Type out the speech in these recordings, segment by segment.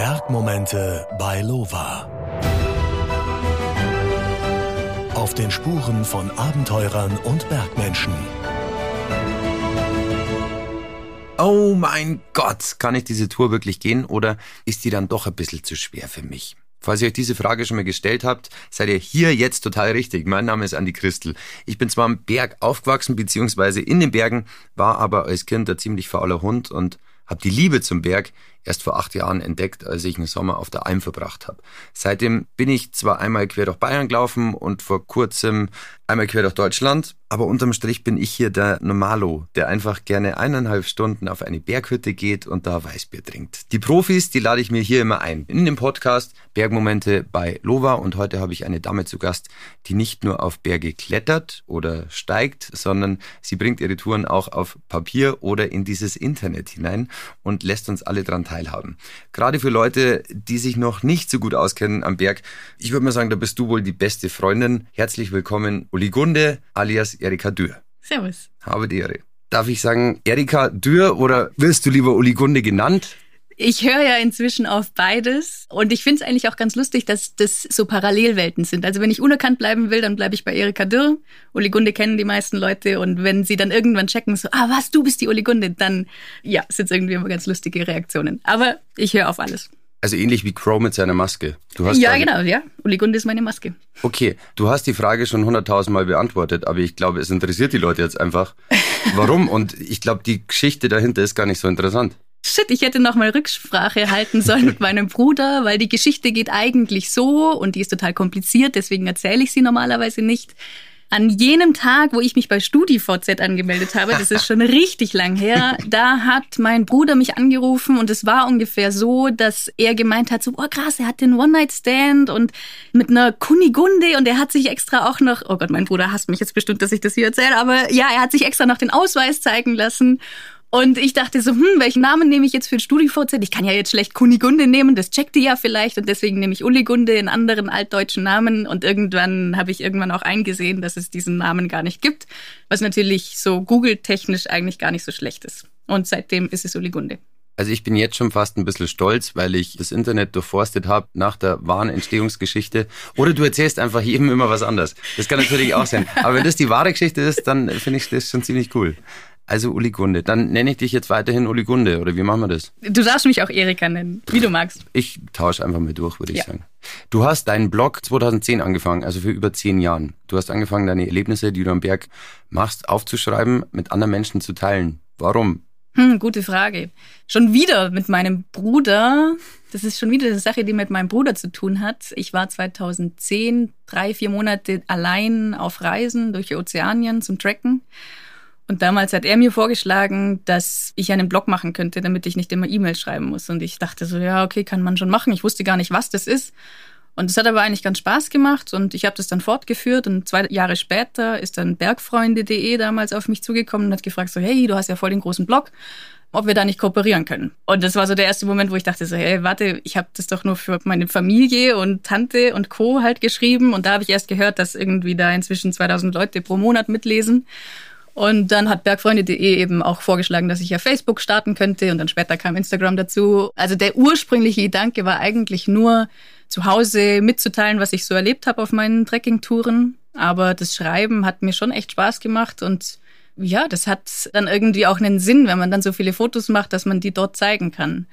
Bergmomente bei Lova. Auf den Spuren von Abenteurern und Bergmenschen. Oh mein Gott, kann ich diese Tour wirklich gehen oder ist die dann doch ein bisschen zu schwer für mich? Falls ihr euch diese Frage schon mal gestellt habt, seid ihr hier jetzt total richtig. Mein Name ist Andi Christel. Ich bin zwar am Berg aufgewachsen, beziehungsweise in den Bergen, war aber als Kind ein ziemlich fauler Hund und habe die Liebe zum Berg erst vor acht Jahren entdeckt, als ich einen Sommer auf der Alm verbracht habe. Seitdem bin ich zwar einmal quer durch Bayern gelaufen und vor kurzem einmal quer durch Deutschland, aber unterm Strich bin ich hier der Normalo, der einfach gerne eineinhalb Stunden auf eine Berghütte geht und da Weißbier trinkt. Die Profis, die lade ich mir hier immer ein. In dem Podcast Bergmomente bei Lova und heute habe ich eine Dame zu Gast, die nicht nur auf Berge klettert oder steigt, sondern sie bringt ihre Touren auch auf Papier oder in dieses Internet hinein und lässt uns alle dran teilhaben. Gerade für Leute, die sich noch nicht so gut auskennen am Berg, ich würde mal sagen, da bist du wohl die beste Freundin. Herzlich willkommen, Uli Gunde alias Erika Dürr. Servus. Habe die Ehre. Darf ich sagen Erika Dürr oder wirst du lieber Uli Gunde genannt? Ich höre ja inzwischen auf beides und ich finde es eigentlich auch ganz lustig, dass das so Parallelwelten sind. Also wenn ich unerkannt bleiben will, dann bleibe ich bei Erika Dürr. Uli Gunde kennen die meisten Leute und wenn sie dann irgendwann checken, so, ah was, du bist die Uli Gunde, dann ja, sind es irgendwie immer ganz lustige Reaktionen. Aber ich höre auf alles. Also ähnlich wie Crow mit seiner Maske. Du hast ja, genau, ja. Uli Gunde ist meine Maske. Okay, du hast die Frage schon hunderttausendmal beantwortet, aber ich glaube, es interessiert die Leute jetzt einfach. Warum? Und ich glaube, die Geschichte dahinter ist gar nicht so interessant. Shit, ich hätte noch mal Rücksprache halten sollen mit meinem Bruder, weil die Geschichte geht eigentlich so und die ist total kompliziert, deswegen erzähle ich sie normalerweise nicht. An jenem Tag, wo ich mich bei StudiVZ angemeldet habe, das ist schon richtig lang her, da hat mein Bruder mich angerufen und es war ungefähr so, dass er gemeint hat, so, oh krass, er hat den One-Night-Stand und mit einer Kunigunde und er hat sich extra auch noch, oh Gott, mein Bruder hasst mich jetzt bestimmt, dass ich das hier erzähle, aber ja, er hat sich extra noch den Ausweis zeigen lassen und ich dachte so, hm, welchen Namen nehme ich jetzt für StudiVZ? Ich kann ja jetzt schlecht Kunigunde nehmen, das checkt ihr ja vielleicht und deswegen nehme ich Uligunde in anderen altdeutschen Namen und irgendwann habe ich irgendwann auch eingesehen, dass es diesen Namen gar nicht gibt, was natürlich so Google-technisch eigentlich gar nicht so schlecht ist. Und seitdem ist es Uligunde. Also ich bin jetzt schon fast ein bisschen stolz, weil ich das Internet durchforstet habe nach der wahren Entstehungsgeschichte. Oder du erzählst einfach jedem immer was anderes. Das kann natürlich auch sein. Aber wenn das die wahre Geschichte ist, dann finde ich das schon ziemlich cool. Also Uli Gunde. Dann nenne ich dich jetzt weiterhin Uli Gunde, oder wie machen wir das? Du darfst mich auch Erika nennen, wie du magst. Ich tausche einfach mal durch, würde ich ja. sagen. Du hast deinen Blog 2010 angefangen, also für über zehn Jahren. Du hast angefangen, deine Erlebnisse, die du am Berg machst, aufzuschreiben, mit anderen Menschen zu teilen. Warum? Hm, gute Frage. Schon wieder mit meinem Bruder. Das ist schon wieder eine Sache, die mit meinem Bruder zu tun hat. Ich war 2010 drei, vier Monate allein auf Reisen durch Ozeanien zum Trekken. Und damals hat er mir vorgeschlagen, dass ich einen Blog machen könnte, damit ich nicht immer E-Mails schreiben muss. Und ich dachte so, ja, okay, kann man schon machen. Ich wusste gar nicht, was das ist. Und es hat aber eigentlich ganz Spaß gemacht und ich habe das dann fortgeführt und zwei Jahre später ist dann bergfreunde.de damals auf mich zugekommen und hat gefragt so, hey, du hast ja voll den großen Blog, ob wir da nicht kooperieren können. Und das war so der erste Moment, wo ich dachte so, hey, warte, ich habe das doch nur für meine Familie und Tante und Co. halt geschrieben und da habe ich erst gehört, dass irgendwie da inzwischen 2000 Leute pro Monat mitlesen. Und dann hat bergfreunde.de eben auch vorgeschlagen, dass ich ja Facebook starten könnte und dann später kam Instagram dazu. Also der ursprüngliche Gedanke war eigentlich nur, zu Hause mitzuteilen, was ich so erlebt habe auf meinen Trekkingtouren. Aber das Schreiben hat mir schon echt Spaß gemacht und ja, das hat dann irgendwie auch einen Sinn, wenn man dann so viele Fotos macht, dass man die dort zeigen kann.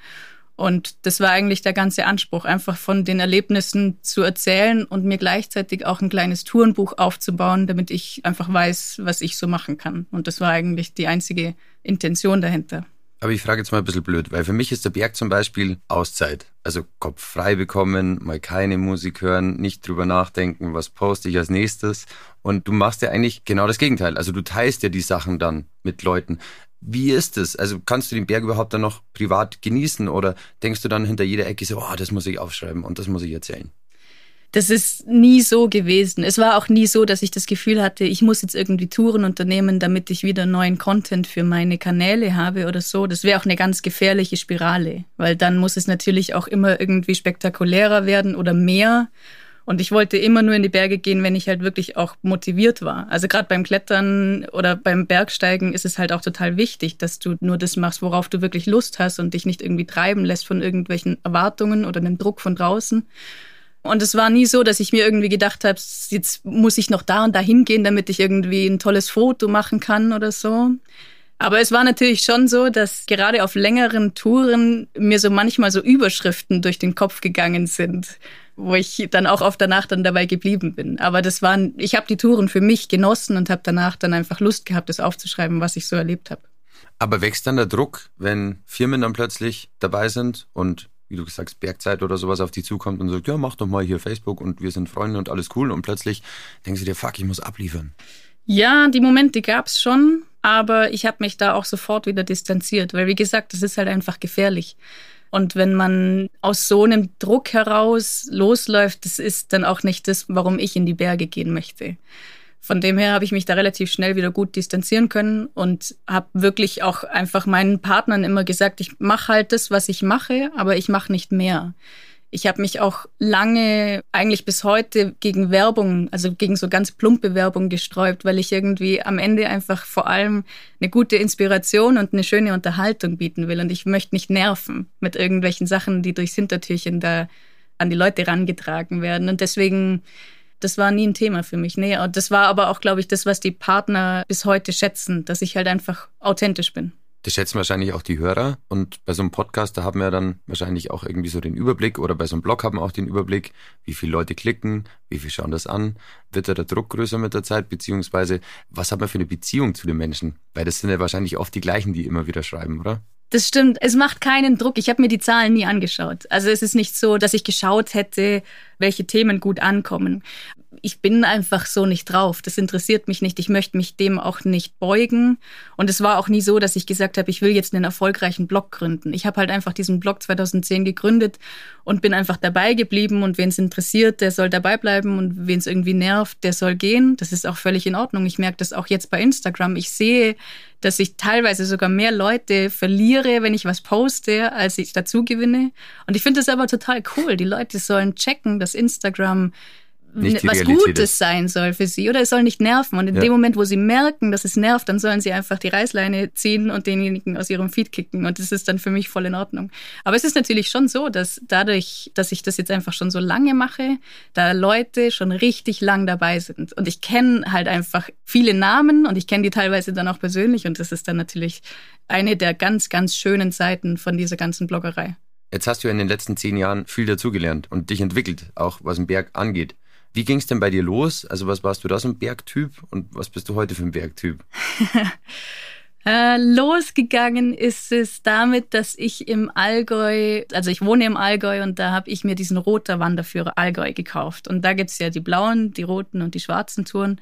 Und das war eigentlich der ganze Anspruch, einfach von den Erlebnissen zu erzählen und mir gleichzeitig auch ein kleines Tourenbuch aufzubauen, damit ich einfach weiß, was ich so machen kann. Und das war eigentlich die einzige Intention dahinter. Aber ich frage jetzt mal ein bisschen blöd, weil für mich ist der Berg zum Beispiel Auszeit. Also Kopf frei bekommen, mal keine Musik hören, nicht drüber nachdenken, was poste ich als nächstes. Und du machst ja eigentlich genau das Gegenteil. Also du teilst ja die Sachen dann mit Leuten. Wie ist es? Also kannst du den Berg überhaupt dann noch privat genießen oder denkst du dann hinter jeder Ecke so, oh, das muss ich aufschreiben und das muss ich erzählen? Das ist nie so gewesen. Es war auch nie so, dass ich das Gefühl hatte, ich muss jetzt irgendwie Touren unternehmen, damit ich wieder neuen Content für meine Kanäle habe oder so. Das wäre auch eine ganz gefährliche Spirale, weil dann muss es natürlich auch immer irgendwie spektakulärer werden oder mehr. Und ich wollte immer nur in die Berge gehen, wenn ich halt wirklich auch motiviert war. Also gerade beim Klettern oder beim Bergsteigen ist es halt auch total wichtig, dass du nur das machst, worauf du wirklich Lust hast und dich nicht irgendwie treiben lässt von irgendwelchen Erwartungen oder einem Druck von draußen. Und es war nie so, dass ich mir irgendwie gedacht habe, jetzt muss ich noch da und da hingehen, damit ich irgendwie ein tolles Foto machen kann oder so. Aber es war natürlich schon so, dass gerade auf längeren Touren mir so manchmal so Überschriften durch den Kopf gegangen sind wo ich dann auch oft danach dann dabei geblieben bin. Aber das waren, ich habe die Touren für mich genossen und habe danach dann einfach Lust gehabt, das aufzuschreiben, was ich so erlebt habe. Aber wächst dann der Druck, wenn Firmen dann plötzlich dabei sind und wie du gesagt hast, Bergzeit oder sowas auf die zukommt und sagt, ja, mach doch mal hier Facebook und wir sind Freunde und alles cool und plötzlich denkst du dir, fuck, ich muss abliefern. Ja, die Momente gab's schon, aber ich habe mich da auch sofort wieder distanziert, weil wie gesagt, das ist halt einfach gefährlich. Und wenn man aus so einem Druck heraus losläuft, das ist dann auch nicht das, warum ich in die Berge gehen möchte. Von dem her habe ich mich da relativ schnell wieder gut distanzieren können und habe wirklich auch einfach meinen Partnern immer gesagt, ich mache halt das, was ich mache, aber ich mache nicht mehr. Ich habe mich auch lange, eigentlich bis heute, gegen Werbung, also gegen so ganz plumpe Werbung gesträubt, weil ich irgendwie am Ende einfach vor allem eine gute Inspiration und eine schöne Unterhaltung bieten will. Und ich möchte nicht nerven mit irgendwelchen Sachen, die durchs Hintertürchen da an die Leute rangetragen werden. Und deswegen, das war nie ein Thema für mich. Nee, und das war aber auch, glaube ich, das, was die Partner bis heute schätzen, dass ich halt einfach authentisch bin. Das schätzen wahrscheinlich auch die Hörer. Und bei so einem Podcast, da haben wir dann wahrscheinlich auch irgendwie so den Überblick oder bei so einem Blog haben wir auch den Überblick, wie viele Leute klicken, wie viele schauen das an. Wird da der Druck größer mit der Zeit? Beziehungsweise, was hat man für eine Beziehung zu den Menschen? Weil das sind ja wahrscheinlich oft die gleichen, die immer wieder schreiben, oder? Das stimmt. Es macht keinen Druck. Ich habe mir die Zahlen nie angeschaut. Also es ist nicht so, dass ich geschaut hätte, welche Themen gut ankommen ich bin einfach so nicht drauf. Das interessiert mich nicht. Ich möchte mich dem auch nicht beugen. Und es war auch nie so, dass ich gesagt habe, ich will jetzt einen erfolgreichen Blog gründen. Ich habe halt einfach diesen Blog 2010 gegründet und bin einfach dabei geblieben. Und wen es interessiert, der soll dabei bleiben. Und wen es irgendwie nervt, der soll gehen. Das ist auch völlig in Ordnung. Ich merke das auch jetzt bei Instagram. Ich sehe, dass ich teilweise sogar mehr Leute verliere, wenn ich was poste, als ich dazu gewinne. Und ich finde das aber total cool. Die Leute sollen checken, dass Instagram was Realität Gutes ist. sein soll für sie oder es soll nicht nerven. Und in ja. dem Moment, wo sie merken, dass es nervt, dann sollen sie einfach die Reißleine ziehen und denjenigen aus ihrem Feed kicken. Und das ist dann für mich voll in Ordnung. Aber es ist natürlich schon so, dass dadurch, dass ich das jetzt einfach schon so lange mache, da Leute schon richtig lang dabei sind. Und ich kenne halt einfach viele Namen und ich kenne die teilweise dann auch persönlich. Und das ist dann natürlich eine der ganz, ganz schönen Seiten von dieser ganzen Bloggerei. Jetzt hast du ja in den letzten zehn Jahren viel dazugelernt und dich entwickelt, auch was den Berg angeht. Wie ging es denn bei dir los? Also was warst du da so ein Bergtyp und was bist du heute für ein Bergtyp? Äh, losgegangen ist es damit, dass ich im Allgäu, also ich wohne im Allgäu und da habe ich mir diesen roter Wanderführer Allgäu gekauft. Und da gibt es ja die blauen, die roten und die schwarzen Touren.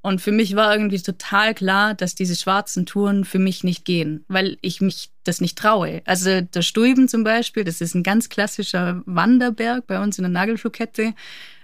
Und für mich war irgendwie total klar, dass diese schwarzen Touren für mich nicht gehen, weil ich mich das nicht traue. Also der Stuiben zum Beispiel, das ist ein ganz klassischer Wanderberg bei uns in der Nagelflugkette.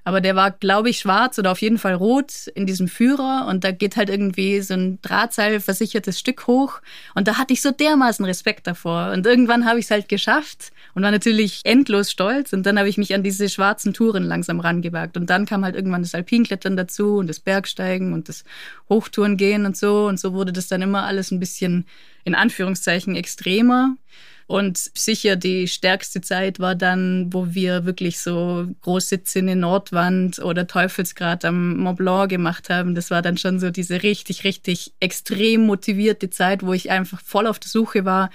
Aber der war, glaube ich, schwarz oder auf jeden Fall rot in diesem Führer. Und da geht halt irgendwie so ein Drahtseilversichertes Stück hoch. Und da hatte ich so dermaßen Respekt davor. Und irgendwann habe ich es halt geschafft und war natürlich endlos stolz. Und dann habe ich mich an diese schwarzen Touren langsam rangewagt. Und dann kam halt irgendwann das Alpinklettern dazu und das Bergsteigen und das Hochtourengehen und so. Und so wurde das dann immer alles ein bisschen in Anführungszeichen extremer. Und sicher die stärkste Zeit war dann, wo wir wirklich so Großsitze in Nordwand oder Teufelsgrad am Mont Blanc gemacht haben. Das war dann schon so diese richtig, richtig extrem motivierte Zeit, wo ich einfach voll auf der Suche war,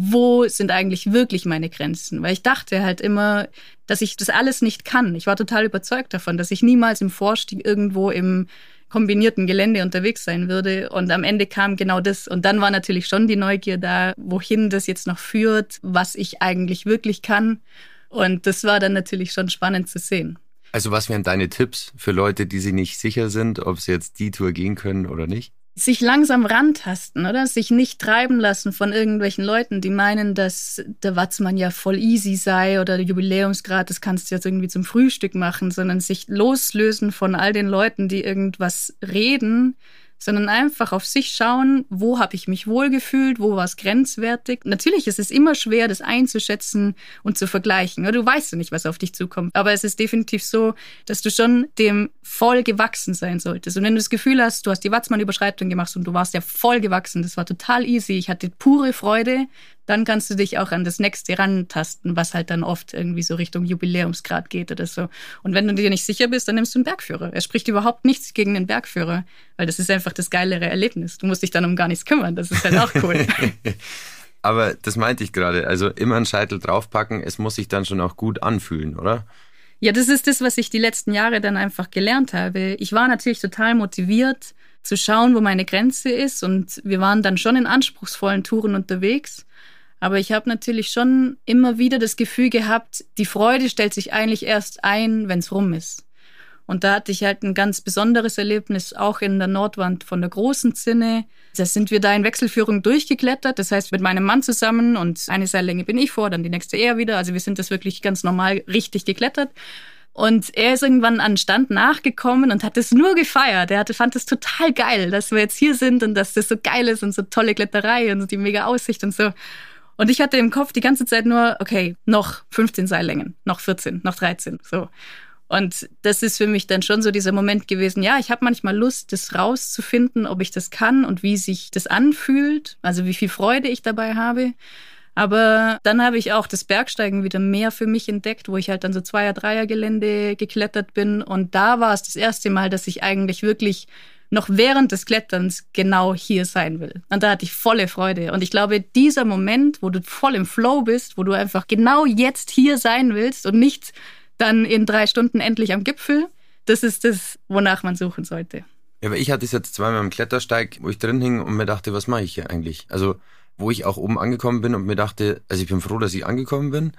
wo sind eigentlich wirklich meine Grenzen? Weil ich dachte halt immer, dass ich das alles nicht kann. Ich war total überzeugt davon, dass ich niemals im Vorstieg irgendwo im kombinierten Gelände unterwegs sein würde. Und am Ende kam genau das. Und dann war natürlich schon die Neugier da, wohin das jetzt noch führt, was ich eigentlich wirklich kann. Und das war dann natürlich schon spannend zu sehen. Also was wären deine Tipps für Leute, die sich nicht sicher sind, ob sie jetzt die Tour gehen können oder nicht? Sich langsam rantasten, oder? Sich nicht treiben lassen von irgendwelchen Leuten, die meinen, dass der Watzmann ja voll easy sei oder der Jubiläumsgrad, das kannst du jetzt irgendwie zum Frühstück machen, sondern sich loslösen von all den Leuten, die irgendwas reden, sondern einfach auf sich schauen, wo habe ich mich wohlgefühlt, wo war es grenzwertig. Natürlich ist es immer schwer, das einzuschätzen und zu vergleichen. Du weißt ja nicht, was auf dich zukommt. Aber es ist definitiv so, dass du schon dem voll gewachsen sein solltest. Und wenn du das Gefühl hast, du hast die Watzmann-Überschreitung gemacht und du warst ja voll gewachsen, das war total easy, ich hatte pure Freude, dann kannst du dich auch an das nächste rantasten, was halt dann oft irgendwie so Richtung Jubiläumsgrad geht oder so. Und wenn du dir nicht sicher bist, dann nimmst du einen Bergführer. Er spricht überhaupt nichts gegen den Bergführer, weil das ist einfach das geilere Erlebnis. Du musst dich dann um gar nichts kümmern. Das ist halt auch cool. Aber das meinte ich gerade. Also immer einen Scheitel draufpacken, es muss sich dann schon auch gut anfühlen, oder? Ja, das ist das, was ich die letzten Jahre dann einfach gelernt habe. Ich war natürlich total motiviert zu schauen, wo meine Grenze ist und wir waren dann schon in anspruchsvollen Touren unterwegs. Aber ich habe natürlich schon immer wieder das Gefühl gehabt, die Freude stellt sich eigentlich erst ein, wenn's rum ist. Und da hatte ich halt ein ganz besonderes Erlebnis, auch in der Nordwand von der großen Zinne. Da sind wir da in Wechselführung durchgeklettert. Das heißt, mit meinem Mann zusammen und eine Seillänge bin ich vor, dann die nächste er wieder. Also wir sind das wirklich ganz normal richtig geklettert. Und er ist irgendwann an Stand nachgekommen und hat es nur gefeiert. Er hatte, fand es total geil, dass wir jetzt hier sind und dass das so geil ist und so tolle Kletterei und die mega Aussicht und so. Und ich hatte im Kopf die ganze Zeit nur, okay, noch 15 Seillängen, noch 14, noch 13, so. Und das ist für mich dann schon so dieser Moment gewesen, ja, ich habe manchmal Lust, das rauszufinden, ob ich das kann und wie sich das anfühlt, also wie viel Freude ich dabei habe. Aber dann habe ich auch das Bergsteigen wieder mehr für mich entdeckt, wo ich halt dann so Zweier-, Dreier-Gelände geklettert bin. Und da war es das erste Mal, dass ich eigentlich wirklich noch während des Kletterns genau hier sein will. Und da hatte ich volle Freude. Und ich glaube, dieser Moment, wo du voll im Flow bist, wo du einfach genau jetzt hier sein willst und nicht dann in drei Stunden endlich am Gipfel, das ist das, wonach man suchen sollte. Ja, aber ich hatte es jetzt zweimal am Klettersteig, wo ich drin hing und mir dachte, was mache ich hier eigentlich? Also, wo ich auch oben angekommen bin und mir dachte, also ich bin froh, dass ich angekommen bin,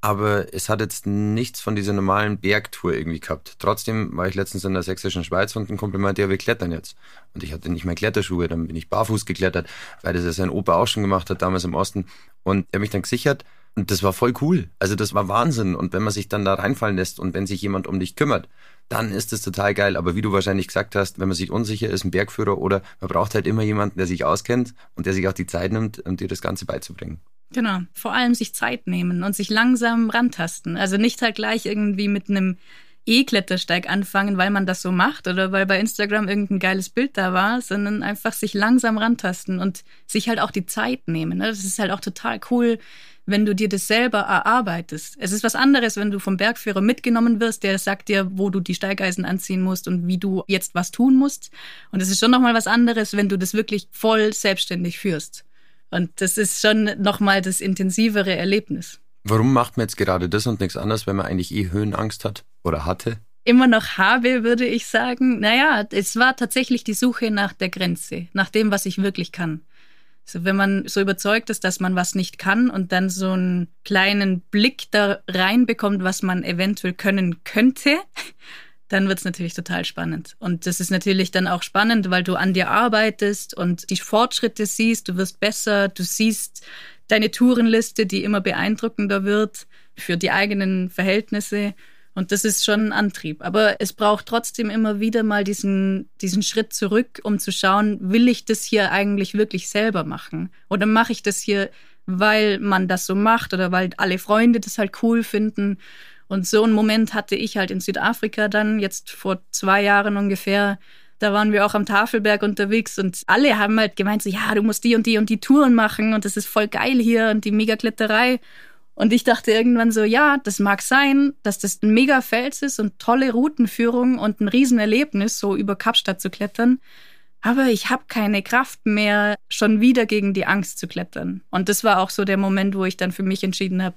aber es hat jetzt nichts von dieser normalen Bergtour irgendwie gehabt. Trotzdem war ich letztens in der sächsischen Schweiz und ein Kompliment, ja, wir klettern jetzt. Und ich hatte nicht mehr Kletterschuhe, dann bin ich barfuß geklettert, weil das ja sein Opa auch schon gemacht hat, damals im Osten. Und er hat mich dann gesichert und das war voll cool. Also das war Wahnsinn. Und wenn man sich dann da reinfallen lässt und wenn sich jemand um dich kümmert, dann ist das total geil. Aber wie du wahrscheinlich gesagt hast, wenn man sich unsicher ist, ein Bergführer oder man braucht halt immer jemanden, der sich auskennt und der sich auch die Zeit nimmt, um dir das Ganze beizubringen. Genau. Vor allem sich Zeit nehmen und sich langsam rantasten. Also nicht halt gleich irgendwie mit einem E-Klettersteig anfangen, weil man das so macht oder weil bei Instagram irgendein geiles Bild da war, sondern einfach sich langsam rantasten und sich halt auch die Zeit nehmen. Ne? Das ist halt auch total cool, wenn du dir das selber erarbeitest. Es ist was anderes, wenn du vom Bergführer mitgenommen wirst, der sagt dir, wo du die Steigeisen anziehen musst und wie du jetzt was tun musst. Und es ist schon nochmal was anderes, wenn du das wirklich voll selbstständig führst. Und das ist schon nochmal das intensivere Erlebnis. Warum macht man jetzt gerade das und nichts anderes, wenn man eigentlich eh Höhenangst hat oder hatte? Immer noch habe, würde ich sagen. Naja, es war tatsächlich die Suche nach der Grenze, nach dem, was ich wirklich kann. So, wenn man so überzeugt ist, dass man was nicht kann und dann so einen kleinen Blick da reinbekommt, was man eventuell können könnte, dann wird's natürlich total spannend. Und das ist natürlich dann auch spannend, weil du an dir arbeitest und die Fortschritte siehst, du wirst besser, du siehst deine Tourenliste, die immer beeindruckender wird für die eigenen Verhältnisse. Und das ist schon ein Antrieb. Aber es braucht trotzdem immer wieder mal diesen, diesen Schritt zurück, um zu schauen, will ich das hier eigentlich wirklich selber machen? Oder mache ich das hier, weil man das so macht oder weil alle Freunde das halt cool finden? Und so einen Moment hatte ich halt in Südafrika dann, jetzt vor zwei Jahren ungefähr. Da waren wir auch am Tafelberg unterwegs und alle haben halt gemeint, so, ja, du musst die und die und die Touren machen und das ist voll geil hier und die Megakletterei. Und ich dachte irgendwann so, ja, das mag sein, dass das ein mega Fels ist und tolle Routenführung und ein Riesenerlebnis, so über Kapstadt zu klettern. Aber ich habe keine Kraft mehr, schon wieder gegen die Angst zu klettern. Und das war auch so der Moment, wo ich dann für mich entschieden habe,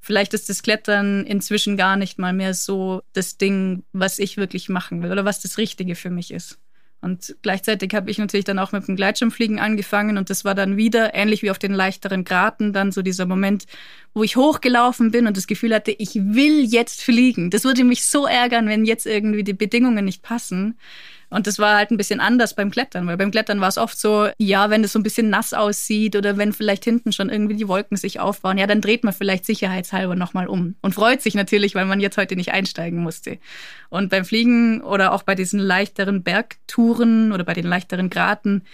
vielleicht ist das Klettern inzwischen gar nicht mal mehr so das Ding, was ich wirklich machen will oder was das Richtige für mich ist. Und gleichzeitig habe ich natürlich dann auch mit dem Gleitschirmfliegen angefangen und das war dann wieder ähnlich wie auf den leichteren Graten dann so dieser Moment, wo ich hochgelaufen bin und das Gefühl hatte, ich will jetzt fliegen. Das würde mich so ärgern, wenn jetzt irgendwie die Bedingungen nicht passen. Und das war halt ein bisschen anders beim Klettern, weil beim Klettern war es oft so, ja, wenn es so ein bisschen nass aussieht oder wenn vielleicht hinten schon irgendwie die Wolken sich aufbauen, ja, dann dreht man vielleicht sicherheitshalber nochmal um und freut sich natürlich, weil man jetzt heute nicht einsteigen musste. Und beim Fliegen oder auch bei diesen leichteren Bergtouren oder bei den leichteren Graten,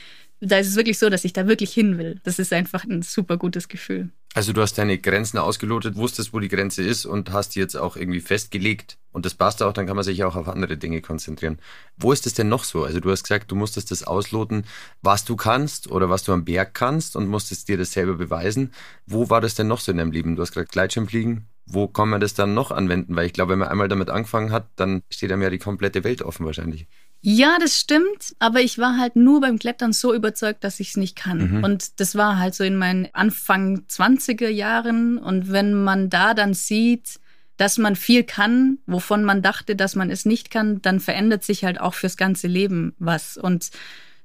da ist es wirklich so, dass ich da wirklich hin will. Das ist einfach ein super gutes Gefühl. Also du hast deine Grenzen ausgelotet, wusstest, wo die Grenze ist und hast die jetzt auch irgendwie festgelegt und das passt auch, dann kann man sich auch auf andere Dinge konzentrieren. Wo ist es denn noch so? Also du hast gesagt, du musstest das ausloten, was du kannst oder was du am Berg kannst und musstest dir das selber beweisen. Wo war das denn noch so in deinem Leben? Du hast gesagt, Gleitschirmfliegen. Wo kann man das dann noch anwenden? Weil ich glaube, wenn man einmal damit angefangen hat, dann steht einem ja die komplette Welt offen wahrscheinlich. Ja, das stimmt, aber ich war halt nur beim Klettern so überzeugt, dass ich es nicht kann. Mhm. Und das war halt so in meinen Anfang 20er Jahren. Und wenn man da dann sieht, dass man viel kann, wovon man dachte, dass man es nicht kann, dann verändert sich halt auch fürs ganze Leben was. Und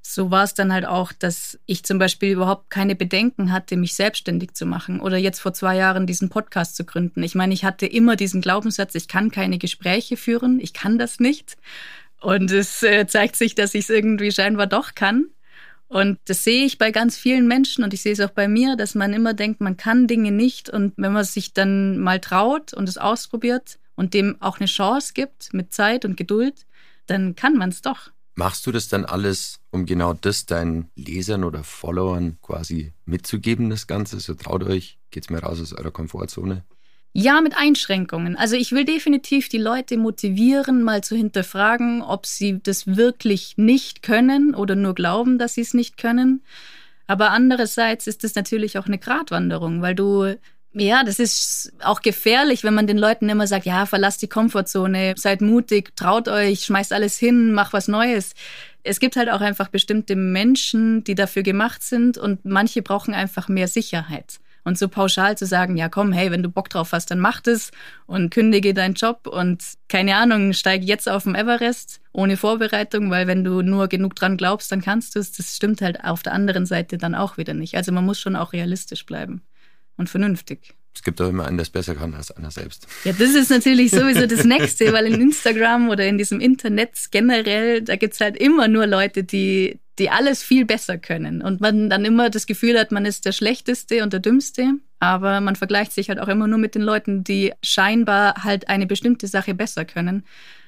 so war es dann halt auch, dass ich zum Beispiel überhaupt keine Bedenken hatte, mich selbstständig zu machen oder jetzt vor zwei Jahren diesen Podcast zu gründen. Ich meine, ich hatte immer diesen Glaubenssatz, ich kann keine Gespräche führen, ich kann das nicht. Und es äh, zeigt sich, dass ich es irgendwie scheinbar doch kann. Und das sehe ich bei ganz vielen Menschen und ich sehe es auch bei mir, dass man immer denkt, man kann Dinge nicht. Und wenn man sich dann mal traut und es ausprobiert und dem auch eine Chance gibt mit Zeit und Geduld, dann kann man es doch. Machst du das dann alles, um genau das deinen Lesern oder Followern quasi mitzugeben, das Ganze? So traut euch, geht's mir raus aus eurer Komfortzone? Ja, mit Einschränkungen. Also ich will definitiv die Leute motivieren, mal zu hinterfragen, ob sie das wirklich nicht können oder nur glauben, dass sie es nicht können. Aber andererseits ist es natürlich auch eine Gratwanderung, weil du ja, das ist auch gefährlich, wenn man den Leuten immer sagt, ja, verlasst die Komfortzone, seid mutig, traut euch, schmeißt alles hin, mach was Neues. Es gibt halt auch einfach bestimmte Menschen, die dafür gemacht sind und manche brauchen einfach mehr Sicherheit. Und so pauschal zu sagen, ja komm, hey, wenn du Bock drauf hast, dann mach das und kündige deinen Job und keine Ahnung, steige jetzt auf dem Everest ohne Vorbereitung, weil wenn du nur genug dran glaubst, dann kannst du es. Das stimmt halt auf der anderen Seite dann auch wieder nicht. Also man muss schon auch realistisch bleiben und vernünftig. Es gibt auch immer einen, der es besser kann als einer selbst. Ja, das ist natürlich sowieso das Nächste, weil in Instagram oder in diesem Internet generell, da gibt's halt immer nur Leute, die die alles viel besser können und man dann immer das Gefühl hat, man ist der Schlechteste und der Dümmste. Aber man vergleicht sich halt auch immer nur mit den Leuten, die scheinbar halt eine bestimmte Sache besser können.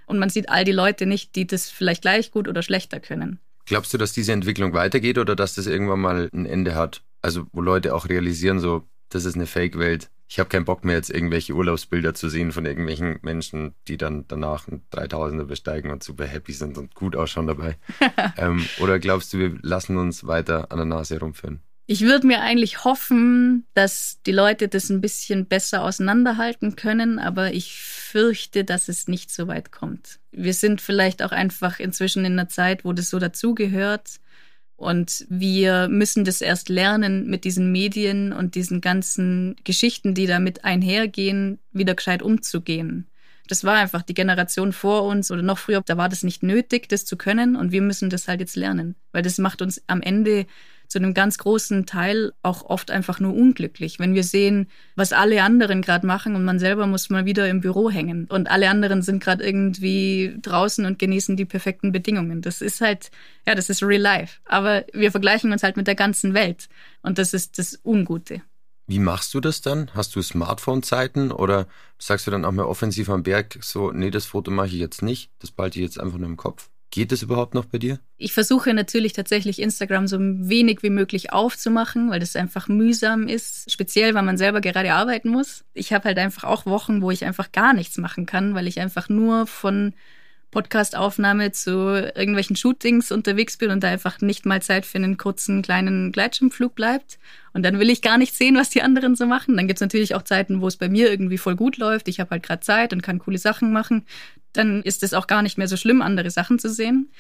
Und man sieht all die Leute nicht, die das vielleicht gleich gut oder schlechter können. Glaubst du, dass diese Entwicklung weitergeht oder dass das irgendwann mal ein Ende hat? Also wo Leute auch realisieren, so, das ist eine Fake-Welt ich habe keinen Bock mehr, jetzt irgendwelche Urlaubsbilder zu sehen von irgendwelchen Menschen, die dann danach ein 3000er besteigen und super happy sind und gut ausschauen dabei. ähm, oder glaubst du, wir lassen uns weiter an der Nase herumführen? Ich würde mir eigentlich hoffen, dass die Leute das ein bisschen besser auseinanderhalten können, aber ich fürchte, dass es nicht so weit kommt. Wir sind vielleicht auch einfach inzwischen in einer Zeit, wo das so dazugehört und wir müssen das erst lernen, mit diesen Medien und diesen ganzen Geschichten, die damit einhergehen, wieder gescheit umzugehen. Das war einfach die Generation vor uns oder noch früher, da war das nicht nötig, das zu können und wir müssen das halt jetzt lernen, weil das macht uns am Ende zu einem ganz großen Teil auch oft einfach nur unglücklich, wenn wir sehen, was alle anderen gerade machen und man selber muss mal wieder im Büro hängen und alle anderen sind gerade irgendwie draußen und genießen die perfekten Bedingungen. Das ist halt, ja, das ist real life. Aber wir vergleichen uns halt mit der ganzen Welt und das ist das Ungute. Wie machst du das dann? Hast du Smartphone-Zeiten oder sagst du dann auch mehr offensiv am Berg so, nee, das Foto mache ich jetzt nicht, das behalte ich jetzt einfach nur im Kopf? Geht es überhaupt noch bei dir? Ich versuche natürlich tatsächlich Instagram so wenig wie möglich aufzumachen, weil das einfach mühsam ist, speziell weil man selber gerade arbeiten muss. Ich habe halt einfach auch Wochen, wo ich einfach gar nichts machen kann, weil ich einfach nur von Podcastaufnahme zu irgendwelchen Shootings unterwegs bin und da einfach nicht mal Zeit für einen kurzen kleinen Gleitschirmflug bleibt. Und dann will ich gar nicht sehen, was die anderen so machen. Dann gibt's natürlich auch Zeiten, wo es bei mir irgendwie voll gut läuft. Ich habe halt gerade Zeit und kann coole Sachen machen. Dann ist es auch gar nicht mehr so schlimm, andere Sachen zu sehen.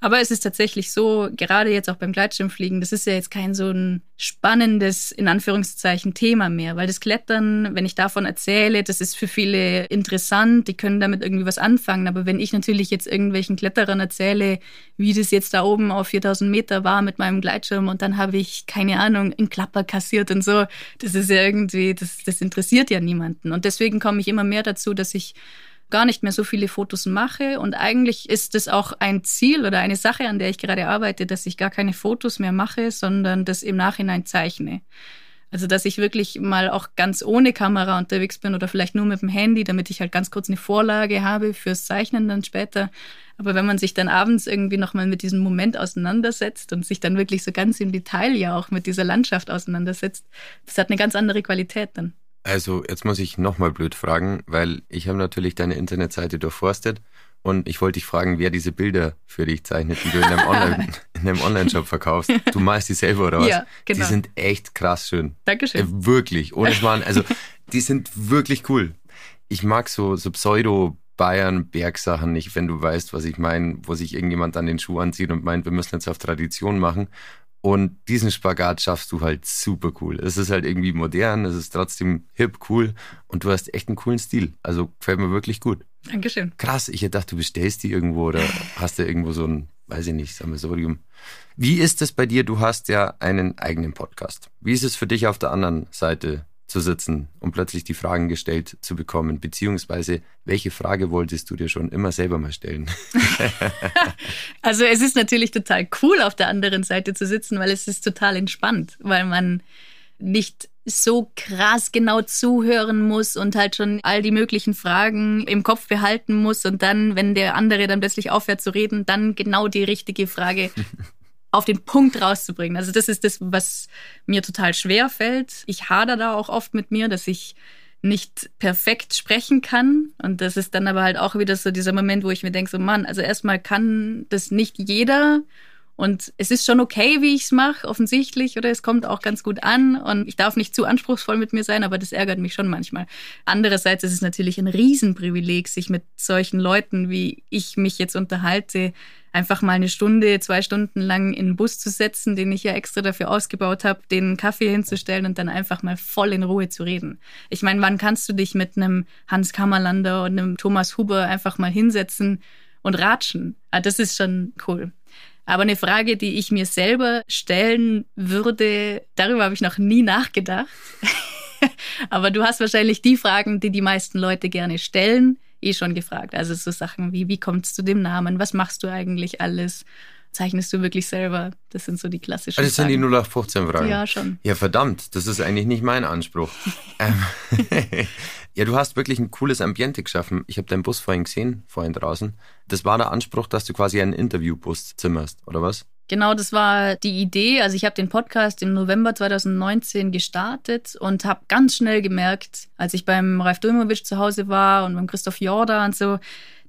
Aber es ist tatsächlich so, gerade jetzt auch beim Gleitschirmfliegen, das ist ja jetzt kein so ein spannendes, in Anführungszeichen, Thema mehr, weil das Klettern, wenn ich davon erzähle, das ist für viele interessant, die können damit irgendwie was anfangen. Aber wenn ich natürlich jetzt irgendwelchen Kletterern erzähle, wie das jetzt da oben auf 4000 Meter war mit meinem Gleitschirm und dann habe ich, keine Ahnung, einen Klapper kassiert und so, das ist ja irgendwie, das, das interessiert ja niemanden. Und deswegen komme ich immer mehr dazu, dass ich gar nicht mehr so viele Fotos mache. Und eigentlich ist es auch ein Ziel oder eine Sache, an der ich gerade arbeite, dass ich gar keine Fotos mehr mache, sondern das im Nachhinein zeichne. Also, dass ich wirklich mal auch ganz ohne Kamera unterwegs bin oder vielleicht nur mit dem Handy, damit ich halt ganz kurz eine Vorlage habe fürs Zeichnen dann später. Aber wenn man sich dann abends irgendwie nochmal mit diesem Moment auseinandersetzt und sich dann wirklich so ganz im Detail ja auch mit dieser Landschaft auseinandersetzt, das hat eine ganz andere Qualität dann. Also jetzt muss ich nochmal blöd fragen, weil ich habe natürlich deine Internetseite durchforstet und ich wollte dich fragen, wer diese Bilder für dich zeichnet, die du in einem Online, in einem Online-Shop verkaufst. Du malst die selber oder was? Ja, genau. Die sind echt krass schön. Dankeschön. Äh, wirklich, ohne Schmarrn. Also die sind wirklich cool. Ich mag so, so Pseudo Bayern Bergsachen nicht, wenn du weißt, was ich meine, wo sich irgendjemand an den Schuh anzieht und meint, wir müssen jetzt auf Tradition machen. Und diesen Spagat schaffst du halt super cool. Es ist halt irgendwie modern, es ist trotzdem hip, cool und du hast echt einen coolen Stil. Also gefällt mir wirklich gut. Dankeschön. Krass, ich hätte gedacht, du bestellst die irgendwo oder hast du irgendwo so ein, weiß ich nicht, Sammelsorium. Wie ist es bei dir? Du hast ja einen eigenen Podcast. Wie ist es für dich auf der anderen Seite zu sitzen und plötzlich die Fragen gestellt zu bekommen? Beziehungsweise, welche Frage wolltest du dir schon immer selber mal stellen? also es ist natürlich total cool, auf der anderen Seite zu sitzen, weil es ist total entspannt, weil man nicht so krass genau zuhören muss und halt schon all die möglichen Fragen im Kopf behalten muss und dann, wenn der andere dann plötzlich aufhört zu reden, dann genau die richtige Frage auf den Punkt rauszubringen. Also das ist das, was mir total schwer fällt. Ich hader da auch oft mit mir, dass ich nicht perfekt sprechen kann. Und das ist dann aber halt auch wieder so dieser Moment, wo ich mir denke, so Mann, also erstmal kann das nicht jeder. Und es ist schon okay, wie ich es mache, offensichtlich, oder es kommt auch ganz gut an. Und ich darf nicht zu anspruchsvoll mit mir sein, aber das ärgert mich schon manchmal. Andererseits ist es natürlich ein Riesenprivileg, sich mit solchen Leuten, wie ich mich jetzt unterhalte, einfach mal eine Stunde, zwei Stunden lang in den Bus zu setzen, den ich ja extra dafür ausgebaut habe, den Kaffee hinzustellen und dann einfach mal voll in Ruhe zu reden. Ich meine, wann kannst du dich mit einem Hans Kammerlander und einem Thomas Huber einfach mal hinsetzen und ratschen? Ah, das ist schon cool. Aber eine Frage, die ich mir selber stellen würde, darüber habe ich noch nie nachgedacht. Aber du hast wahrscheinlich die Fragen, die die meisten Leute gerne stellen eh schon gefragt. Also so Sachen wie, wie kommt es zu dem Namen? Was machst du eigentlich alles? Zeichnest du wirklich selber? Das sind so die klassischen also das Fragen. sind die 0815-Fragen? Ja, schon. Ja, verdammt, das ist eigentlich nicht mein Anspruch. Ähm, ja, du hast wirklich ein cooles Ambiente geschaffen. Ich habe deinen Bus vorhin gesehen, vorhin draußen. Das war der Anspruch, dass du quasi einen Interviewbus zimmerst, oder was? Genau, das war die Idee. Also ich habe den Podcast im November 2019 gestartet und habe ganz schnell gemerkt, als ich beim Ralf Dulmowitsch zu Hause war und beim Christoph Jorda und so,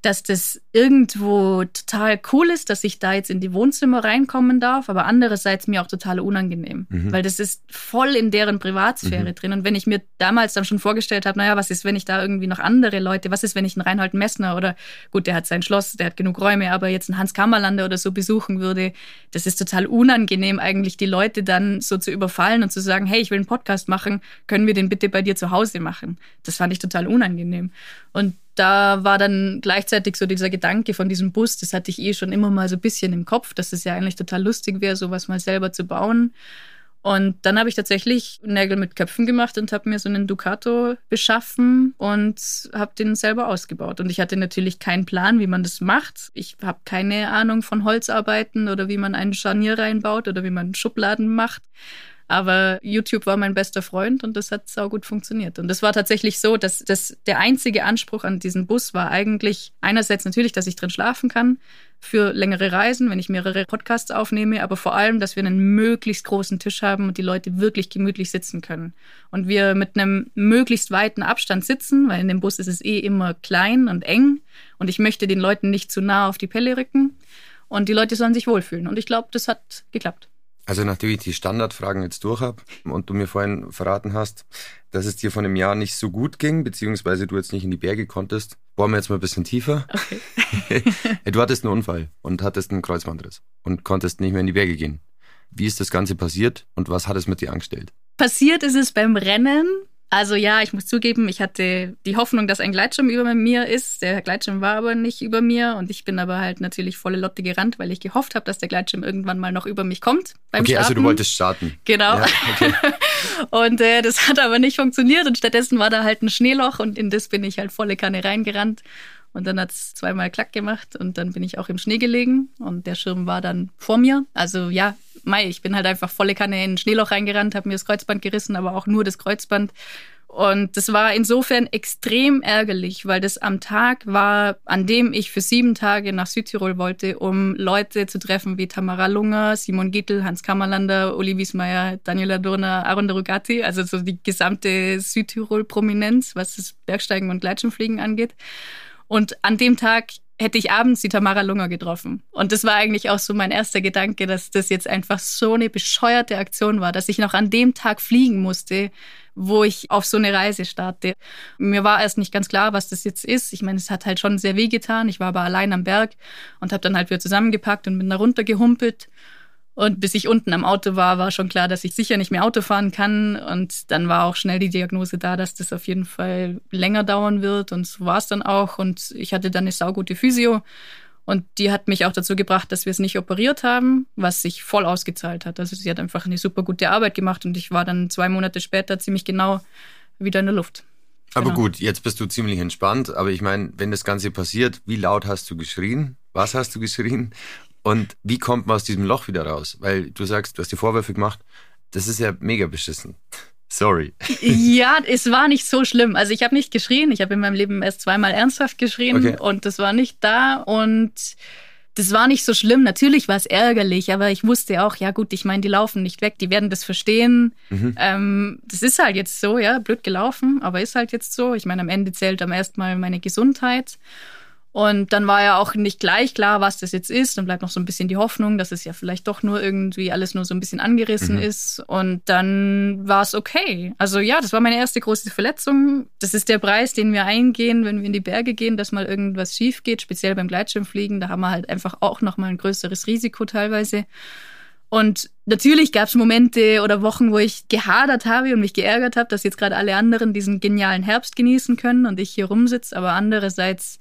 dass das irgendwo total cool ist, dass ich da jetzt in die Wohnzimmer reinkommen darf, aber andererseits mir auch total unangenehm, mhm. weil das ist voll in deren Privatsphäre mhm. drin. Und wenn ich mir damals dann schon vorgestellt habe, naja, was ist, wenn ich da irgendwie noch andere Leute, was ist, wenn ich einen Reinhold Messner oder gut, der hat sein Schloss, der hat genug Räume, aber jetzt einen Hans Kammerlander oder so besuchen würde, das ist total unangenehm eigentlich, die Leute dann so zu überfallen und zu sagen, hey, ich will einen Podcast machen, können wir den bitte bei dir zu Hause machen? Das fand ich total unangenehm. Und da war dann gleichzeitig so dieser Gedanke von diesem Bus, das hatte ich eh schon immer mal so ein bisschen im Kopf, dass es ja eigentlich total lustig wäre, sowas mal selber zu bauen. Und dann habe ich tatsächlich Nägel mit Köpfen gemacht und habe mir so einen Ducato beschaffen und habe den selber ausgebaut. Und ich hatte natürlich keinen Plan, wie man das macht. Ich habe keine Ahnung von Holzarbeiten oder wie man einen Scharnier reinbaut oder wie man Schubladen macht. Aber YouTube war mein bester Freund und das hat sau gut funktioniert. Und das war tatsächlich so, dass das der einzige Anspruch an diesen Bus war eigentlich einerseits natürlich, dass ich drin schlafen kann für längere Reisen, wenn ich mehrere Podcasts aufnehme, aber vor allem, dass wir einen möglichst großen Tisch haben und die Leute wirklich gemütlich sitzen können. Und wir mit einem möglichst weiten Abstand sitzen, weil in dem Bus ist es eh immer klein und eng und ich möchte den Leuten nicht zu nah auf die Pelle rücken und die Leute sollen sich wohlfühlen. Und ich glaube, das hat geklappt. Also nachdem ich die Standardfragen jetzt durch habe und du mir vorhin verraten hast, dass es dir von einem Jahr nicht so gut ging, beziehungsweise du jetzt nicht in die Berge konntest, bohren wir jetzt mal ein bisschen tiefer. Okay. du hattest einen Unfall und hattest einen Kreuzbandriss und konntest nicht mehr in die Berge gehen. Wie ist das Ganze passiert und was hat es mit dir angestellt? Passiert ist es beim Rennen Also ja, ich muss zugeben, ich hatte die Hoffnung, dass ein Gleitschirm über mir ist. Der Gleitschirm war aber nicht über mir und ich bin aber halt natürlich volle Lotte gerannt, weil ich gehofft habe, dass der Gleitschirm irgendwann mal noch über mich kommt beim okay, Starten. also du wolltest starten. Genau. Ja, okay. und äh, das hat aber nicht funktioniert und stattdessen war da halt ein Schneeloch und in das bin ich halt volle Kanne reingerannt. Und dann hat es zweimal Klack gemacht und dann bin ich auch im Schnee gelegen und der Schirm war dann vor mir. Also ja, Mai, ich bin halt einfach volle Kanne in ein Schneeloch reingerannt, habe mir das Kreuzband gerissen, aber auch nur das Kreuzband. Und das war insofern extrem ärgerlich, weil das am Tag war, an dem ich für sieben Tage nach Südtirol wollte, um Leute zu treffen wie Tamara Lunger, Simon Gittel, Hans Kammerlander, Uli Wiesmeier, Daniela Durner, Aaron Rugatti, also so die gesamte Südtirol-Prominenz, was das Bergsteigen und Gleitschirmfliegen angeht. Und an dem Tag hätte ich abends die Tamara Lunger getroffen. Und das war eigentlich auch so mein erster Gedanke, dass das jetzt einfach so eine bescheuerte Aktion war, dass ich noch an dem Tag fliegen musste, wo ich auf so eine Reise starte. Mir war erst nicht ganz klar, was das jetzt ist. Ich meine, es hat halt schon sehr weh getan. Ich war aber allein am Berg und habe dann halt wieder zusammengepackt und bin da runtergehumpelt. Und bis ich unten am Auto war, war schon klar, dass ich sicher nicht mehr Auto fahren kann. Und dann war auch schnell die Diagnose da, dass das auf jeden Fall länger dauern wird. Und so war es dann auch. Und ich hatte dann eine saugute Physio. Und die hat mich auch dazu gebracht, dass wir es nicht operiert haben, was sich voll ausgezahlt hat. Also sie hat einfach eine super gute Arbeit gemacht und ich war dann zwei Monate später ziemlich genau wieder in der Luft. Aber genau. gut, jetzt bist du ziemlich entspannt. Aber ich meine, wenn das Ganze passiert, wie laut hast du geschrien? Was hast du geschrien? Und wie kommt man aus diesem Loch wieder raus? Weil du sagst, du hast die Vorwürfe gemacht. Das ist ja mega beschissen. Sorry. Ja, es war nicht so schlimm. Also ich habe nicht geschrien. Ich habe in meinem Leben erst zweimal ernsthaft geschrien okay. und das war nicht da und das war nicht so schlimm. Natürlich war es ärgerlich, aber ich wusste auch, ja gut, ich meine, die laufen nicht weg, die werden das verstehen. Mhm. Ähm, das ist halt jetzt so, ja, blöd gelaufen, aber ist halt jetzt so. Ich meine, am Ende zählt am ersten Mal meine Gesundheit. Und dann war ja auch nicht gleich klar, was das jetzt ist. Dann bleibt noch so ein bisschen die Hoffnung, dass es ja vielleicht doch nur irgendwie alles nur so ein bisschen angerissen mhm. ist. Und dann war es okay. Also ja, das war meine erste große Verletzung. Das ist der Preis, den wir eingehen, wenn wir in die Berge gehen, dass mal irgendwas schief geht, speziell beim Gleitschirmfliegen. Da haben wir halt einfach auch nochmal ein größeres Risiko teilweise. Und natürlich gab es Momente oder Wochen, wo ich gehadert habe und mich geärgert habe, dass jetzt gerade alle anderen diesen genialen Herbst genießen können und ich hier rumsitze. Aber andererseits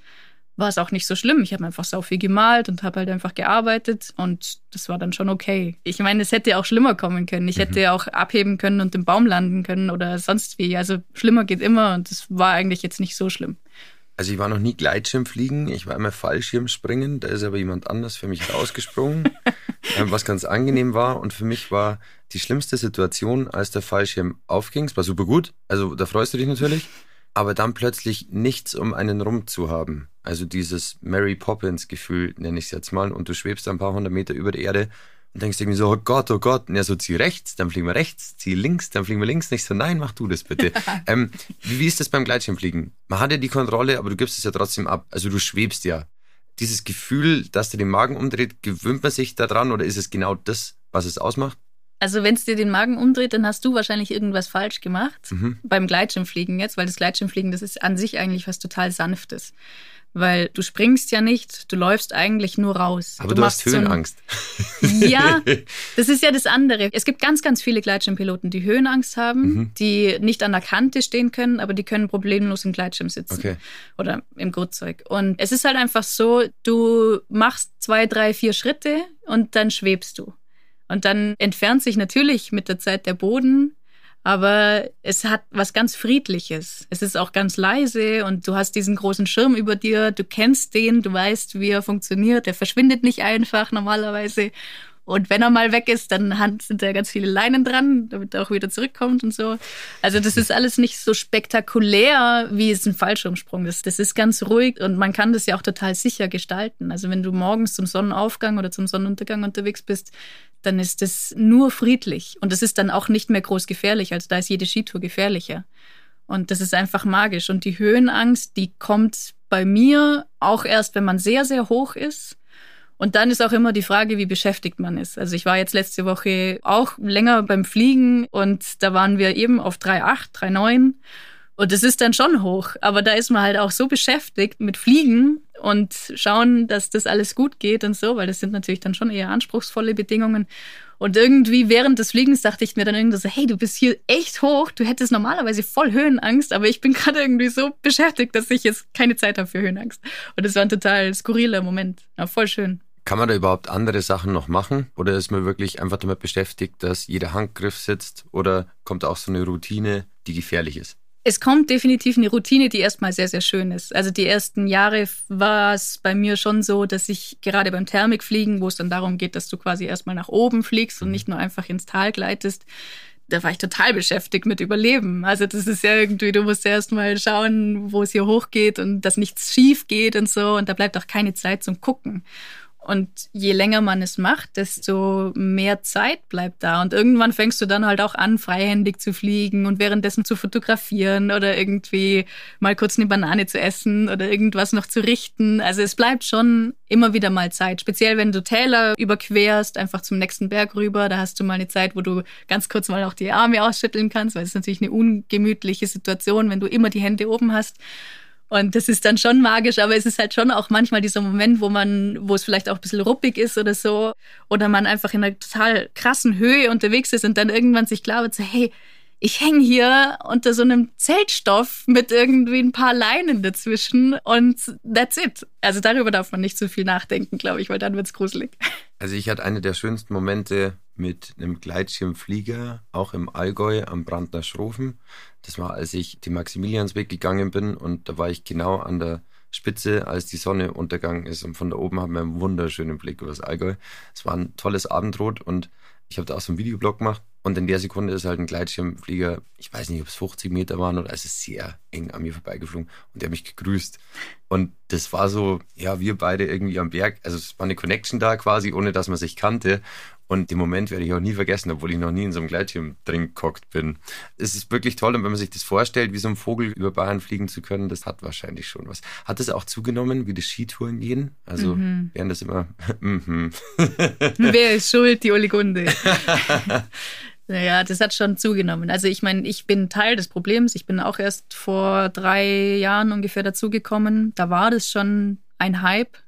war es auch nicht so schlimm. Ich habe einfach so viel gemalt und habe halt einfach gearbeitet und das war dann schon okay. Ich meine, es hätte auch schlimmer kommen können. Ich mhm. hätte auch abheben können und im Baum landen können oder sonst wie. Also schlimmer geht immer und das war eigentlich jetzt nicht so schlimm. Also ich war noch nie Gleitschirmfliegen, ich war immer Fallschirmspringen, da ist aber jemand anders für mich rausgesprungen, ähm, was ganz angenehm war und für mich war die schlimmste Situation, als der Fallschirm aufging, es war super gut, also da freust du dich natürlich, aber dann plötzlich nichts um einen rum zu haben. Also dieses Mary Poppins Gefühl, nenne ich es jetzt mal, und du schwebst ein paar hundert Meter über der Erde und denkst irgendwie so, oh Gott, oh Gott, und ja, so zieh rechts, dann fliegen wir rechts, zieh links, dann fliegen wir links. Nicht so, nein, mach du das bitte. ähm, wie, wie ist das beim Gleitschirmfliegen? Man hat ja die Kontrolle, aber du gibst es ja trotzdem ab. Also du schwebst ja. Dieses Gefühl, dass dir den Magen umdreht, gewöhnt man sich daran oder ist es genau das, was es ausmacht? Also wenn es dir den Magen umdreht, dann hast du wahrscheinlich irgendwas falsch gemacht mhm. beim Gleitschirmfliegen jetzt, weil das Gleitschirmfliegen, das ist an sich eigentlich was total Sanftes. Weil du springst ja nicht, du läufst eigentlich nur raus. Aber du, du hast Höhenangst. So ein, ja, das ist ja das andere. Es gibt ganz, ganz viele Gleitschirmpiloten, die Höhenangst haben, mhm. die nicht an der Kante stehen können, aber die können problemlos im Gleitschirm sitzen. Okay. Oder im Gurtzeug. Und es ist halt einfach so, du machst zwei, drei, vier Schritte und dann schwebst du. Und dann entfernt sich natürlich mit der Zeit der Boden, aber es hat was ganz Friedliches. Es ist auch ganz leise und du hast diesen großen Schirm über dir, du kennst den, du weißt, wie er funktioniert, der verschwindet nicht einfach normalerweise. Und wenn er mal weg ist, dann sind da ganz viele Leinen dran, damit er auch wieder zurückkommt und so. Also das ist alles nicht so spektakulär, wie es ein Fallschirmsprung ist. Das ist ganz ruhig und man kann das ja auch total sicher gestalten. Also wenn du morgens zum Sonnenaufgang oder zum Sonnenuntergang unterwegs bist, dann ist es nur friedlich. Und es ist dann auch nicht mehr groß gefährlich. Also da ist jede Skitour gefährlicher. Und das ist einfach magisch. Und die Höhenangst, die kommt bei mir auch erst, wenn man sehr, sehr hoch ist. Und dann ist auch immer die Frage, wie beschäftigt man ist. Also ich war jetzt letzte Woche auch länger beim Fliegen und da waren wir eben auf 3,8, 3,9. Und das ist dann schon hoch. Aber da ist man halt auch so beschäftigt mit Fliegen und schauen, dass das alles gut geht und so, weil das sind natürlich dann schon eher anspruchsvolle Bedingungen. Und irgendwie während des Fliegens dachte ich mir dann irgendwie so, hey, du bist hier echt hoch, du hättest normalerweise voll Höhenangst, aber ich bin gerade irgendwie so beschäftigt, dass ich jetzt keine Zeit habe für Höhenangst. Und es war ein total skurriler Moment. Ja, voll schön. Kann man da überhaupt andere Sachen noch machen? Oder ist man wirklich einfach damit beschäftigt, dass jeder Handgriff sitzt? Oder kommt auch so eine Routine, die gefährlich ist? Es kommt definitiv eine Routine, die erstmal sehr, sehr schön ist. Also die ersten Jahre war es bei mir schon so, dass ich gerade beim Thermikfliegen, wo es dann darum geht, dass du quasi erstmal nach oben fliegst und mhm. nicht nur einfach ins Tal gleitest, da war ich total beschäftigt mit Überleben. Also das ist ja irgendwie, du musst erst mal schauen, wo es hier hochgeht und dass nichts schief geht und so. Und da bleibt auch keine Zeit zum Gucken. Und je länger man es macht, desto mehr Zeit bleibt da. Und irgendwann fängst du dann halt auch an, freihändig zu fliegen und währenddessen zu fotografieren oder irgendwie mal kurz eine Banane zu essen oder irgendwas noch zu richten. Also es bleibt schon immer wieder mal Zeit. Speziell wenn du Täler überquerst, einfach zum nächsten Berg rüber. Da hast du mal eine Zeit, wo du ganz kurz mal auch die Arme ausschütteln kannst, weil es ist natürlich eine ungemütliche Situation, wenn du immer die Hände oben hast. Und das ist dann schon magisch, aber es ist halt schon auch manchmal dieser Moment, wo man, wo es vielleicht auch ein bisschen ruppig ist oder so, oder man einfach in einer total krassen Höhe unterwegs ist und dann irgendwann sich klar wird, so, hey, ich hänge hier unter so einem Zeltstoff mit irgendwie ein paar Leinen dazwischen und that's it. Also darüber darf man nicht so viel nachdenken, glaube ich, weil dann wird's gruselig. Also ich hatte eine der schönsten Momente mit einem Gleitschirmflieger, auch im Allgäu am Brandner Schrofen. Das war, als ich den Maximiliansweg gegangen bin und da war ich genau an der Spitze, als die Sonne untergegangen ist und von da oben haben wir einen wunderschönen Blick über das Allgäu. Es war ein tolles Abendrot und ich habe da auch so einen Videoblog gemacht und in der Sekunde ist halt ein Gleitschirmflieger, ich weiß nicht, ob es 50 Meter waren oder es ist sehr eng an mir vorbeigeflogen und der hat mich gegrüßt. Und das war so, ja, wir beide irgendwie am Berg, also es war eine Connection da quasi, ohne dass man sich kannte. Und den Moment werde ich auch nie vergessen, obwohl ich noch nie in so einem Gleitschirm drin gehockt bin. Es ist wirklich toll und wenn man sich das vorstellt, wie so ein Vogel über Bayern fliegen zu können, das hat wahrscheinlich schon was. Hat es auch zugenommen, wie das Skitouren gehen? Also mhm. wären das immer. Mhm. Wer ist schuld? Die Oligunde. Naja, das hat schon zugenommen. Also ich meine, ich bin Teil des Problems. Ich bin auch erst vor drei Jahren ungefähr dazugekommen. Da war das schon ein Hype.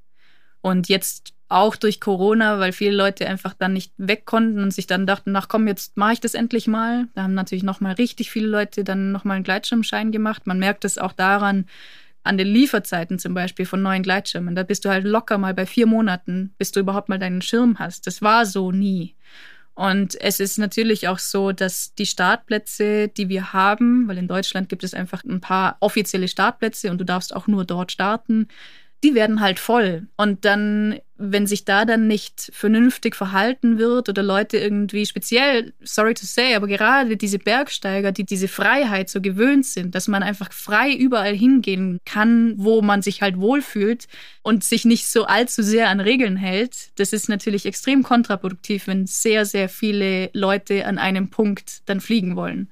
Und jetzt auch durch Corona, weil viele Leute einfach dann nicht weg konnten und sich dann dachten, ach komm, jetzt mache ich das endlich mal. Da haben natürlich nochmal richtig viele Leute dann nochmal einen Gleitschirmschein gemacht. Man merkt es auch daran, an den Lieferzeiten zum Beispiel von neuen Gleitschirmen. Da bist du halt locker mal bei vier Monaten, bis du überhaupt mal deinen Schirm hast. Das war so nie. Und es ist natürlich auch so, dass die Startplätze, die wir haben, weil in Deutschland gibt es einfach ein paar offizielle Startplätze und du darfst auch nur dort starten, die werden halt voll. Und dann, wenn sich da dann nicht vernünftig verhalten wird oder Leute irgendwie speziell, sorry to say, aber gerade diese Bergsteiger, die diese Freiheit so gewöhnt sind, dass man einfach frei überall hingehen kann, wo man sich halt wohlfühlt und sich nicht so allzu sehr an Regeln hält, das ist natürlich extrem kontraproduktiv, wenn sehr, sehr viele Leute an einem Punkt dann fliegen wollen.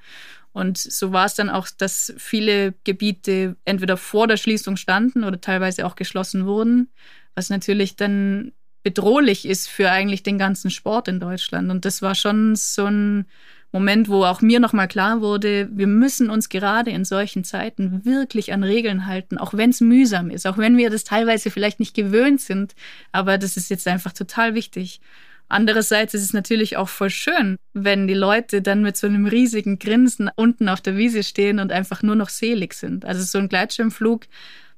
Und so war es dann auch, dass viele Gebiete entweder vor der Schließung standen oder teilweise auch geschlossen wurden, was natürlich dann bedrohlich ist für eigentlich den ganzen Sport in Deutschland. Und das war schon so ein Moment, wo auch mir nochmal klar wurde, wir müssen uns gerade in solchen Zeiten wirklich an Regeln halten, auch wenn es mühsam ist, auch wenn wir das teilweise vielleicht nicht gewöhnt sind. Aber das ist jetzt einfach total wichtig. Andererseits ist es natürlich auch voll schön, wenn die Leute dann mit so einem riesigen Grinsen unten auf der Wiese stehen und einfach nur noch selig sind. Also so ein Gleitschirmflug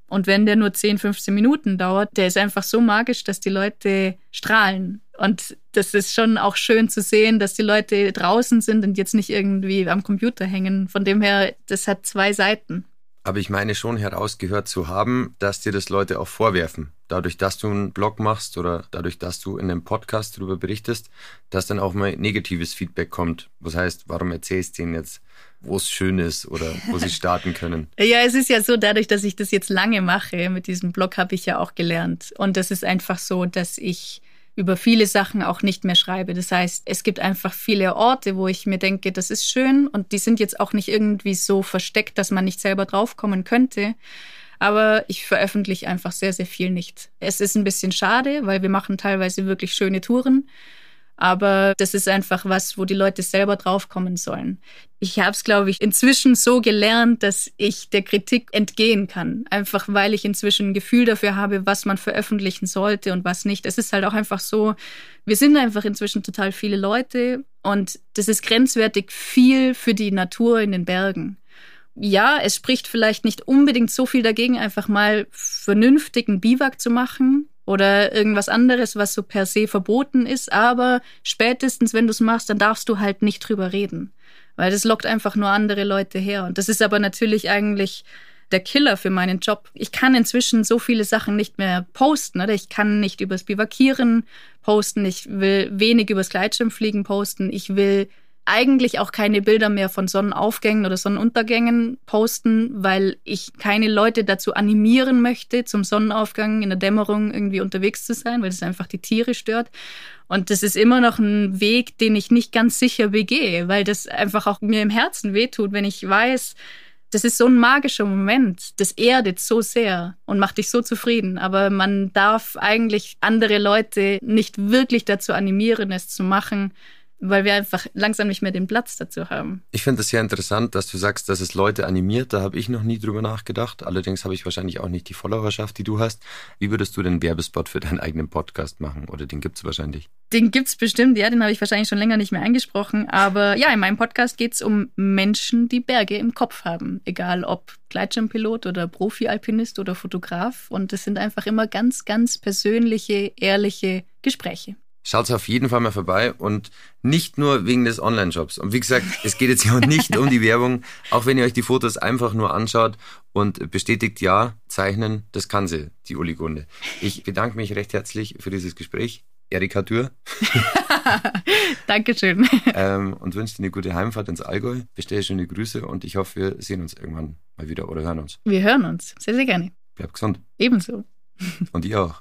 und wenn der nur 10, 15 Minuten dauert, der ist einfach so magisch, dass die Leute strahlen. Und das ist schon auch schön zu sehen, dass die Leute draußen sind und jetzt nicht irgendwie am Computer hängen. Von dem her, das hat zwei Seiten. Aber ich meine schon herausgehört zu haben, dass dir das Leute auch vorwerfen. Dadurch, dass du einen Blog machst oder dadurch, dass du in einem Podcast darüber berichtest, dass dann auch mal negatives Feedback kommt. Was heißt, warum erzählst du ihnen jetzt, wo es schön ist oder wo sie starten können? ja, es ist ja so, dadurch, dass ich das jetzt lange mache mit diesem Blog, habe ich ja auch gelernt. Und das ist einfach so, dass ich über viele Sachen auch nicht mehr schreibe. Das heißt, es gibt einfach viele Orte, wo ich mir denke, das ist schön und die sind jetzt auch nicht irgendwie so versteckt, dass man nicht selber draufkommen könnte. Aber ich veröffentliche einfach sehr, sehr viel nicht. Es ist ein bisschen schade, weil wir machen teilweise wirklich schöne Touren. Aber das ist einfach was, wo die Leute selber draufkommen sollen. Ich habe es, glaube ich, inzwischen so gelernt, dass ich der Kritik entgehen kann. Einfach weil ich inzwischen ein Gefühl dafür habe, was man veröffentlichen sollte und was nicht. Es ist halt auch einfach so, wir sind einfach inzwischen total viele Leute und das ist grenzwertig viel für die Natur in den Bergen ja, es spricht vielleicht nicht unbedingt so viel dagegen, einfach mal vernünftigen Biwak zu machen oder irgendwas anderes, was so per se verboten ist. Aber spätestens, wenn du es machst, dann darfst du halt nicht drüber reden, weil das lockt einfach nur andere Leute her. Und das ist aber natürlich eigentlich der Killer für meinen Job. Ich kann inzwischen so viele Sachen nicht mehr posten. Oder? Ich kann nicht übers Bivakieren posten. Ich will wenig übers Gleitschirmfliegen posten. Ich will eigentlich auch keine Bilder mehr von Sonnenaufgängen oder Sonnenuntergängen posten, weil ich keine Leute dazu animieren möchte, zum Sonnenaufgang in der Dämmerung irgendwie unterwegs zu sein, weil es einfach die Tiere stört. Und das ist immer noch ein Weg, den ich nicht ganz sicher begehe, weil das einfach auch mir im Herzen wehtut, wenn ich weiß, das ist so ein magischer Moment. Das erdet so sehr und macht dich so zufrieden. Aber man darf eigentlich andere Leute nicht wirklich dazu animieren, es zu machen, weil wir einfach langsam nicht mehr den Platz dazu haben. Ich finde es sehr interessant, dass du sagst, dass es Leute animiert. Da habe ich noch nie drüber nachgedacht. Allerdings habe ich wahrscheinlich auch nicht die Followerschaft, die du hast. Wie würdest du den Werbespot für deinen eigenen Podcast machen? Oder den gibt es wahrscheinlich? Den gibt es bestimmt, ja, den habe ich wahrscheinlich schon länger nicht mehr eingesprochen. Aber ja, in meinem Podcast geht es um Menschen, die Berge im Kopf haben. Egal ob Gleitschirmpilot oder Profi-Alpinist oder Fotograf. Und es sind einfach immer ganz, ganz persönliche, ehrliche Gespräche. Schaut auf jeden Fall mal vorbei und nicht nur wegen des Online-Shops. Und wie gesagt, es geht jetzt hier nicht um die Werbung, auch wenn ihr euch die Fotos einfach nur anschaut und bestätigt, ja, zeichnen, das kann sie, die Uli Gunde. Ich bedanke mich recht herzlich für dieses Gespräch. Erika Dürr. Dankeschön. Ähm, und wünsche dir eine gute Heimfahrt ins Allgäu. Bestelle schöne Grüße und ich hoffe, wir sehen uns irgendwann mal wieder oder hören uns. Wir hören uns. Sehr, sehr gerne. Bleib gesund. Ebenso. Und ihr auch.